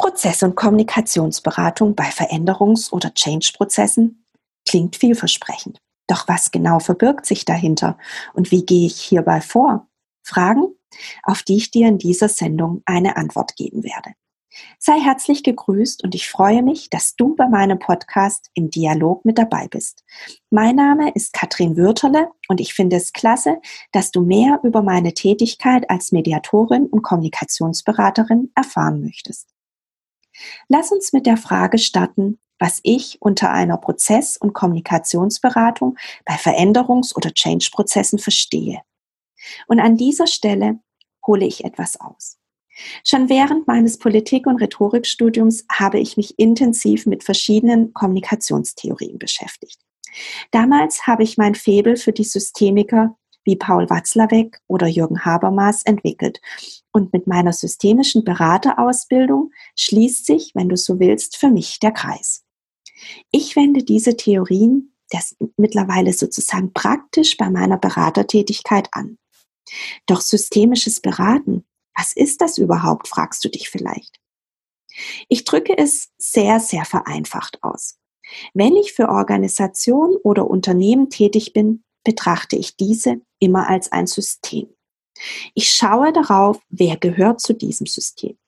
Prozess- und Kommunikationsberatung bei Veränderungs- oder Change-Prozessen klingt vielversprechend. Doch was genau verbirgt sich dahinter und wie gehe ich hierbei vor? Fragen, auf die ich dir in dieser Sendung eine Antwort geben werde. Sei herzlich gegrüßt und ich freue mich, dass du bei meinem Podcast im Dialog mit dabei bist. Mein Name ist Katrin Würterle und ich finde es klasse, dass du mehr über meine Tätigkeit als Mediatorin und Kommunikationsberaterin erfahren möchtest. Lass uns mit der Frage starten, was ich unter einer Prozess- und Kommunikationsberatung bei Veränderungs- oder Change-Prozessen verstehe. Und an dieser Stelle hole ich etwas aus. Schon während meines Politik- und Rhetorikstudiums habe ich mich intensiv mit verschiedenen Kommunikationstheorien beschäftigt. Damals habe ich mein Febel für die Systemiker wie Paul Watzlawick oder Jürgen Habermas entwickelt. Und mit meiner systemischen Beraterausbildung schließt sich, wenn du so willst, für mich der Kreis. Ich wende diese Theorien das mittlerweile sozusagen praktisch bei meiner Beratertätigkeit an. Doch systemisches Beraten was ist das überhaupt, fragst du dich vielleicht. Ich drücke es sehr, sehr vereinfacht aus. Wenn ich für Organisationen oder Unternehmen tätig bin, betrachte ich diese immer als ein System. Ich schaue darauf, wer gehört zu diesem System,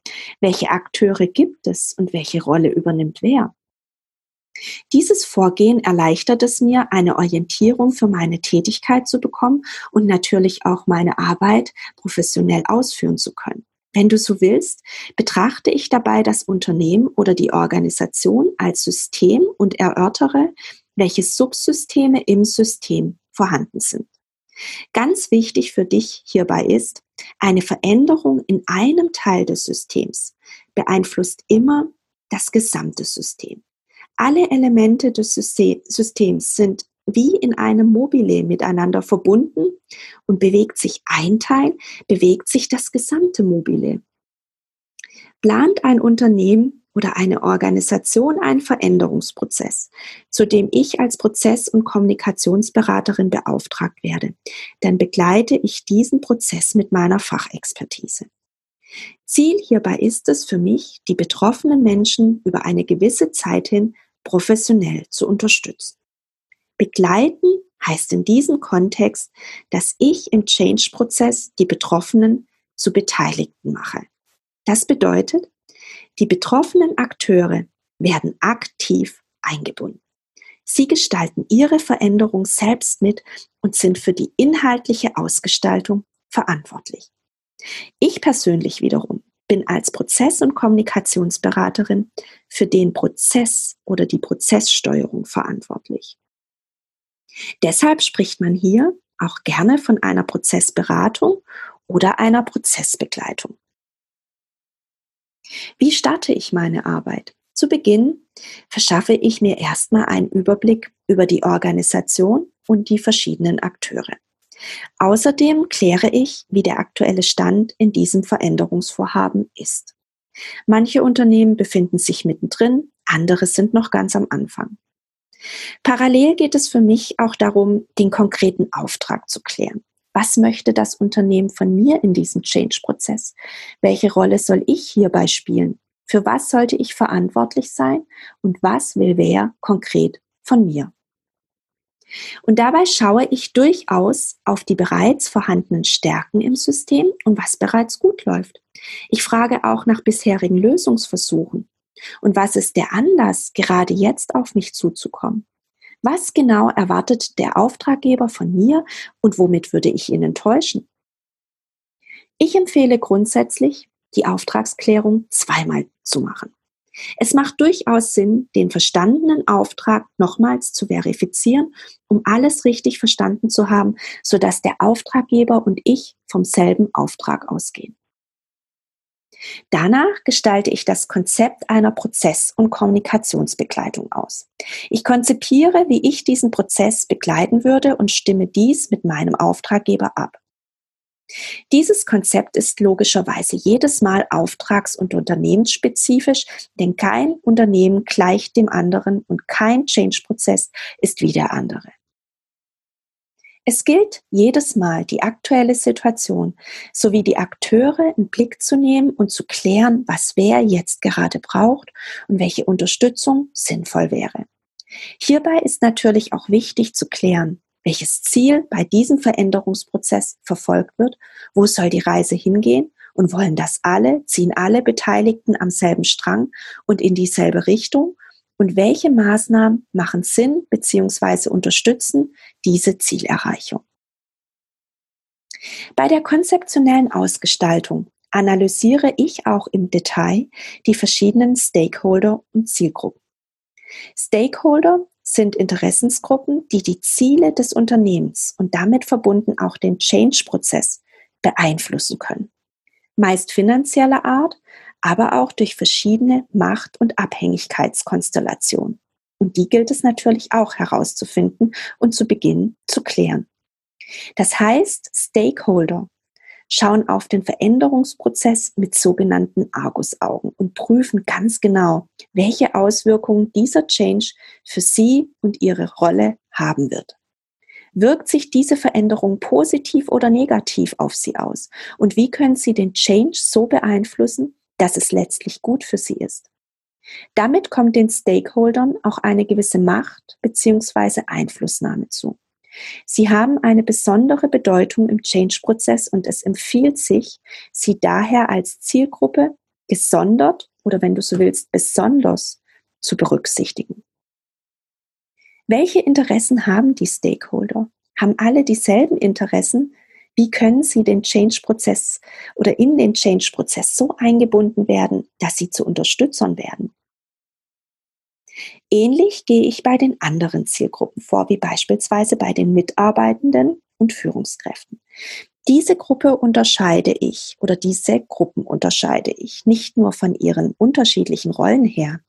welche Akteure gibt es und welche Rolle übernimmt wer. Dieses Vorgehen erleichtert es mir, eine Orientierung für meine Tätigkeit zu bekommen und natürlich auch meine Arbeit professionell ausführen zu können. Wenn du so willst, betrachte ich dabei das Unternehmen oder die Organisation als System und erörtere, welche Subsysteme im System vorhanden sind. Ganz wichtig für dich hierbei ist, eine Veränderung in einem Teil des Systems beeinflusst immer das gesamte System. Alle Elemente des Systems sind wie in einem Mobile miteinander verbunden und bewegt sich ein Teil, bewegt sich das gesamte Mobile. Plant ein Unternehmen oder eine Organisation einen Veränderungsprozess, zu dem ich als Prozess- und Kommunikationsberaterin beauftragt werde, dann begleite ich diesen Prozess mit meiner Fachexpertise. Ziel hierbei ist es für mich, die betroffenen Menschen über eine gewisse Zeit hin professionell zu unterstützen. Begleiten heißt in diesem Kontext, dass ich im Change-Prozess die Betroffenen zu Beteiligten mache. Das bedeutet, die betroffenen Akteure werden aktiv eingebunden. Sie gestalten ihre Veränderung selbst mit und sind für die inhaltliche Ausgestaltung verantwortlich. Ich persönlich wiederum bin als Prozess- und Kommunikationsberaterin für den Prozess oder die Prozesssteuerung verantwortlich. Deshalb spricht man hier auch gerne von einer Prozessberatung oder einer Prozessbegleitung. Wie starte ich meine Arbeit? Zu Beginn verschaffe ich mir erstmal einen Überblick über die Organisation und die verschiedenen Akteure. Außerdem kläre ich, wie der aktuelle Stand in diesem Veränderungsvorhaben ist. Manche Unternehmen befinden sich mittendrin, andere sind noch ganz am Anfang. Parallel geht es für mich auch darum, den konkreten Auftrag zu klären. Was möchte das Unternehmen von mir in diesem Change-Prozess? Welche Rolle soll ich hierbei spielen? Für was sollte ich verantwortlich sein? Und was will wer konkret von mir? Und dabei schaue ich durchaus auf die bereits vorhandenen Stärken im System und was bereits gut läuft. Ich frage auch nach bisherigen Lösungsversuchen. Und was ist der Anlass, gerade jetzt auf mich zuzukommen? Was genau erwartet der Auftraggeber von mir und womit würde ich ihn enttäuschen? Ich empfehle grundsätzlich, die Auftragsklärung zweimal zu machen. Es macht durchaus Sinn, den verstandenen Auftrag nochmals zu verifizieren, um alles richtig verstanden zu haben, sodass der Auftraggeber und ich vom selben Auftrag ausgehen. Danach gestalte ich das Konzept einer Prozess- und Kommunikationsbegleitung aus. Ich konzipiere, wie ich diesen Prozess begleiten würde und stimme dies mit meinem Auftraggeber ab. Dieses Konzept ist logischerweise jedes Mal auftrags- und unternehmensspezifisch, denn kein Unternehmen gleicht dem anderen und kein Change-Prozess ist wie der andere. Es gilt jedes Mal, die aktuelle Situation sowie die Akteure in Blick zu nehmen und zu klären, was wer jetzt gerade braucht und welche Unterstützung sinnvoll wäre. Hierbei ist natürlich auch wichtig zu klären, welches Ziel bei diesem Veränderungsprozess verfolgt wird, wo soll die Reise hingehen und wollen das alle, ziehen alle Beteiligten am selben Strang und in dieselbe Richtung und welche Maßnahmen machen Sinn bzw. unterstützen diese Zielerreichung. Bei der konzeptionellen Ausgestaltung analysiere ich auch im Detail die verschiedenen Stakeholder und Zielgruppen. Stakeholder sind Interessensgruppen, die die Ziele des Unternehmens und damit verbunden auch den Change-Prozess beeinflussen können. Meist finanzieller Art, aber auch durch verschiedene Macht- und Abhängigkeitskonstellationen. Und die gilt es natürlich auch herauszufinden und zu Beginn zu klären. Das heißt, Stakeholder schauen auf den Veränderungsprozess mit sogenannten Argusaugen und prüfen ganz genau, welche Auswirkungen dieser Change für sie und ihre Rolle haben wird. Wirkt sich diese Veränderung positiv oder negativ auf sie aus? Und wie können sie den Change so beeinflussen, dass es letztlich gut für sie ist. Damit kommt den Stakeholdern auch eine gewisse Macht bzw. Einflussnahme zu. Sie haben eine besondere Bedeutung im Change-Prozess und es empfiehlt sich, sie daher als Zielgruppe gesondert oder wenn du so willst, besonders zu berücksichtigen. Welche Interessen haben die Stakeholder? Haben alle dieselben Interessen, wie können sie den Change-Prozess oder in den Change-Prozess so eingebunden werden, dass sie zu Unterstützern werden? Ähnlich gehe ich bei den anderen Zielgruppen vor, wie beispielsweise bei den Mitarbeitenden und Führungskräften. Diese Gruppe unterscheide ich oder diese Gruppen unterscheide ich nicht nur von ihren unterschiedlichen Rollen her.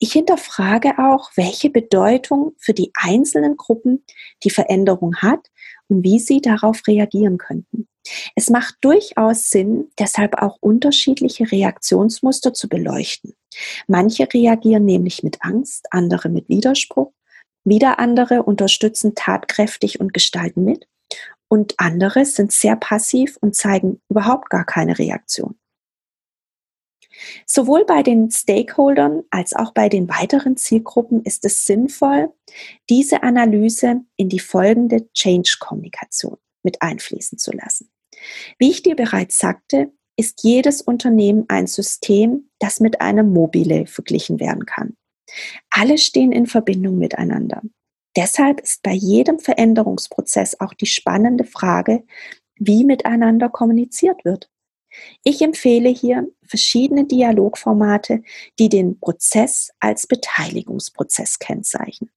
Ich hinterfrage auch, welche Bedeutung für die einzelnen Gruppen die Veränderung hat und wie sie darauf reagieren könnten. Es macht durchaus Sinn, deshalb auch unterschiedliche Reaktionsmuster zu beleuchten. Manche reagieren nämlich mit Angst, andere mit Widerspruch, wieder andere unterstützen tatkräftig und gestalten mit und andere sind sehr passiv und zeigen überhaupt gar keine Reaktion. Sowohl bei den Stakeholdern als auch bei den weiteren Zielgruppen ist es sinnvoll, diese Analyse in die folgende Change-Kommunikation mit einfließen zu lassen. Wie ich dir bereits sagte, ist jedes Unternehmen ein System, das mit einem Mobile verglichen werden kann. Alle stehen in Verbindung miteinander. Deshalb ist bei jedem Veränderungsprozess auch die spannende Frage, wie miteinander kommuniziert wird. Ich empfehle hier verschiedene Dialogformate, die den Prozess als Beteiligungsprozess kennzeichnen.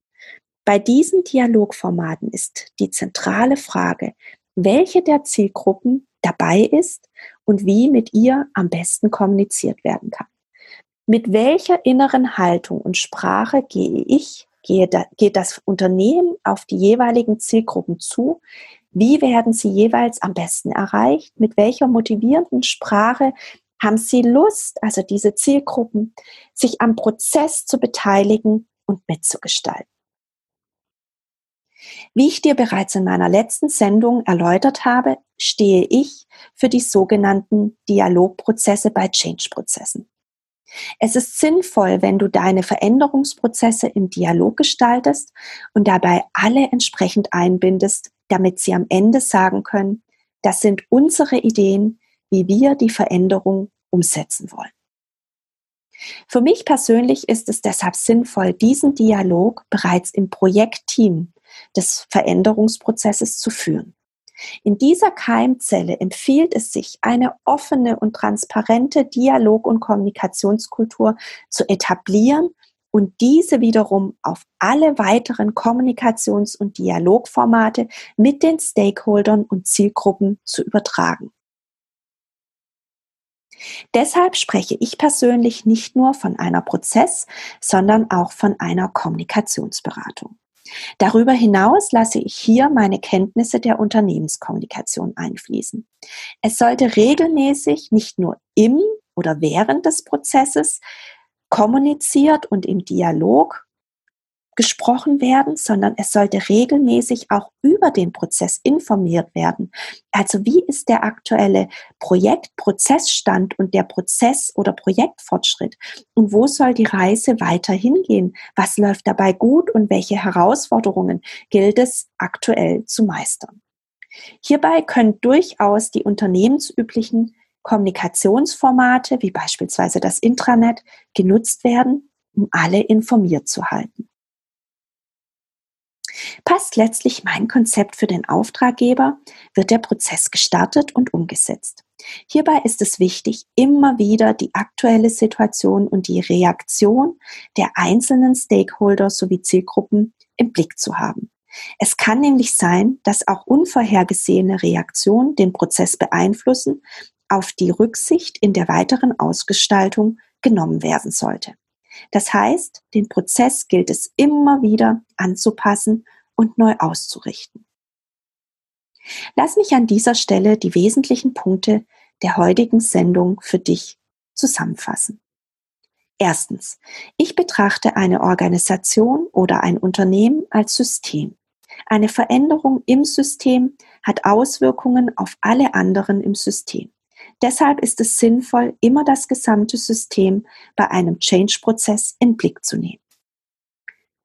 Bei diesen Dialogformaten ist die zentrale Frage, welche der Zielgruppen dabei ist und wie mit ihr am besten kommuniziert werden kann. Mit welcher inneren Haltung und Sprache gehe ich geht das Unternehmen auf die jeweiligen Zielgruppen zu? Wie werden sie jeweils am besten erreicht? Mit welcher motivierenden Sprache haben sie Lust, also diese Zielgruppen, sich am Prozess zu beteiligen und mitzugestalten? Wie ich dir bereits in meiner letzten Sendung erläutert habe, stehe ich für die sogenannten Dialogprozesse bei Change-Prozessen. Es ist sinnvoll, wenn du deine Veränderungsprozesse im Dialog gestaltest und dabei alle entsprechend einbindest, damit sie am Ende sagen können, das sind unsere Ideen, wie wir die Veränderung umsetzen wollen. Für mich persönlich ist es deshalb sinnvoll, diesen Dialog bereits im Projektteam des Veränderungsprozesses zu führen. In dieser Keimzelle empfiehlt es sich, eine offene und transparente Dialog- und Kommunikationskultur zu etablieren und diese wiederum auf alle weiteren Kommunikations- und Dialogformate mit den Stakeholdern und Zielgruppen zu übertragen. Deshalb spreche ich persönlich nicht nur von einer Prozess, sondern auch von einer Kommunikationsberatung. Darüber hinaus lasse ich hier meine Kenntnisse der Unternehmenskommunikation einfließen. Es sollte regelmäßig nicht nur im oder während des Prozesses kommuniziert und im Dialog gesprochen werden, sondern es sollte regelmäßig auch über den Prozess informiert werden. Also wie ist der aktuelle Projektprozessstand und der Prozess- oder Projektfortschritt? Und wo soll die Reise weiter hingehen? Was läuft dabei gut und welche Herausforderungen gilt es aktuell zu meistern? Hierbei können durchaus die unternehmensüblichen Kommunikationsformate wie beispielsweise das Intranet genutzt werden, um alle informiert zu halten. Passt letztlich mein Konzept für den Auftraggeber, wird der Prozess gestartet und umgesetzt. Hierbei ist es wichtig, immer wieder die aktuelle Situation und die Reaktion der einzelnen Stakeholder sowie Zielgruppen im Blick zu haben. Es kann nämlich sein, dass auch unvorhergesehene Reaktionen den Prozess beeinflussen, auf die Rücksicht in der weiteren Ausgestaltung genommen werden sollte. Das heißt, den Prozess gilt es immer wieder anzupassen und neu auszurichten. Lass mich an dieser Stelle die wesentlichen Punkte der heutigen Sendung für dich zusammenfassen. Erstens, ich betrachte eine Organisation oder ein Unternehmen als System. Eine Veränderung im System hat Auswirkungen auf alle anderen im System. Deshalb ist es sinnvoll, immer das gesamte System bei einem Change-Prozess in Blick zu nehmen.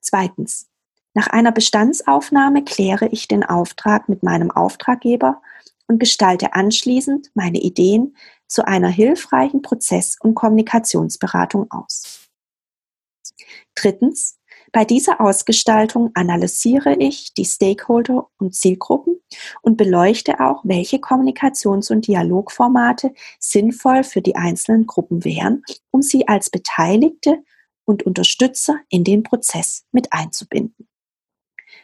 Zweitens. Nach einer Bestandsaufnahme kläre ich den Auftrag mit meinem Auftraggeber und gestalte anschließend meine Ideen zu einer hilfreichen Prozess- und Kommunikationsberatung aus. Drittens. Bei dieser Ausgestaltung analysiere ich die Stakeholder und Zielgruppen und beleuchte auch, welche Kommunikations- und Dialogformate sinnvoll für die einzelnen Gruppen wären, um sie als Beteiligte und Unterstützer in den Prozess mit einzubinden.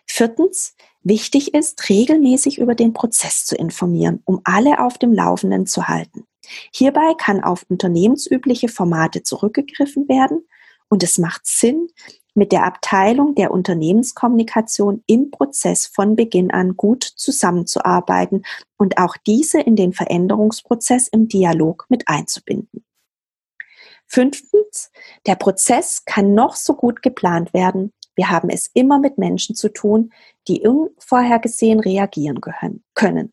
Viertens, wichtig ist, regelmäßig über den Prozess zu informieren, um alle auf dem Laufenden zu halten. Hierbei kann auf unternehmensübliche Formate zurückgegriffen werden und es macht Sinn, mit der Abteilung der Unternehmenskommunikation im Prozess von Beginn an gut zusammenzuarbeiten und auch diese in den Veränderungsprozess im Dialog mit einzubinden. Fünftens, der Prozess kann noch so gut geplant werden. Wir haben es immer mit Menschen zu tun, die unvorhergesehen reagieren können.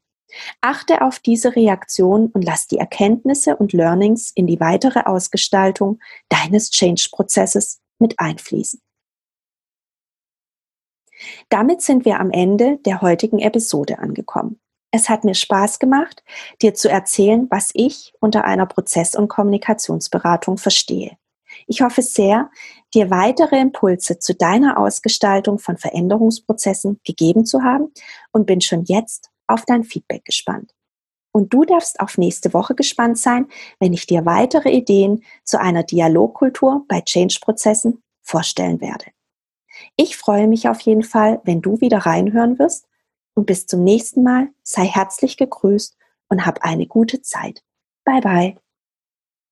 Achte auf diese Reaktion und lass die Erkenntnisse und Learnings in die weitere Ausgestaltung deines Change-Prozesses mit einfließen. Damit sind wir am Ende der heutigen Episode angekommen. Es hat mir Spaß gemacht, dir zu erzählen, was ich unter einer Prozess- und Kommunikationsberatung verstehe. Ich hoffe sehr, dir weitere Impulse zu deiner Ausgestaltung von Veränderungsprozessen gegeben zu haben und bin schon jetzt auf dein Feedback gespannt. Und du darfst auf nächste Woche gespannt sein, wenn ich dir weitere Ideen zu einer Dialogkultur bei Change-Prozessen vorstellen werde. Ich freue mich auf jeden Fall, wenn du wieder reinhören wirst und bis zum nächsten Mal sei herzlich gegrüßt und hab eine gute Zeit. Bye bye.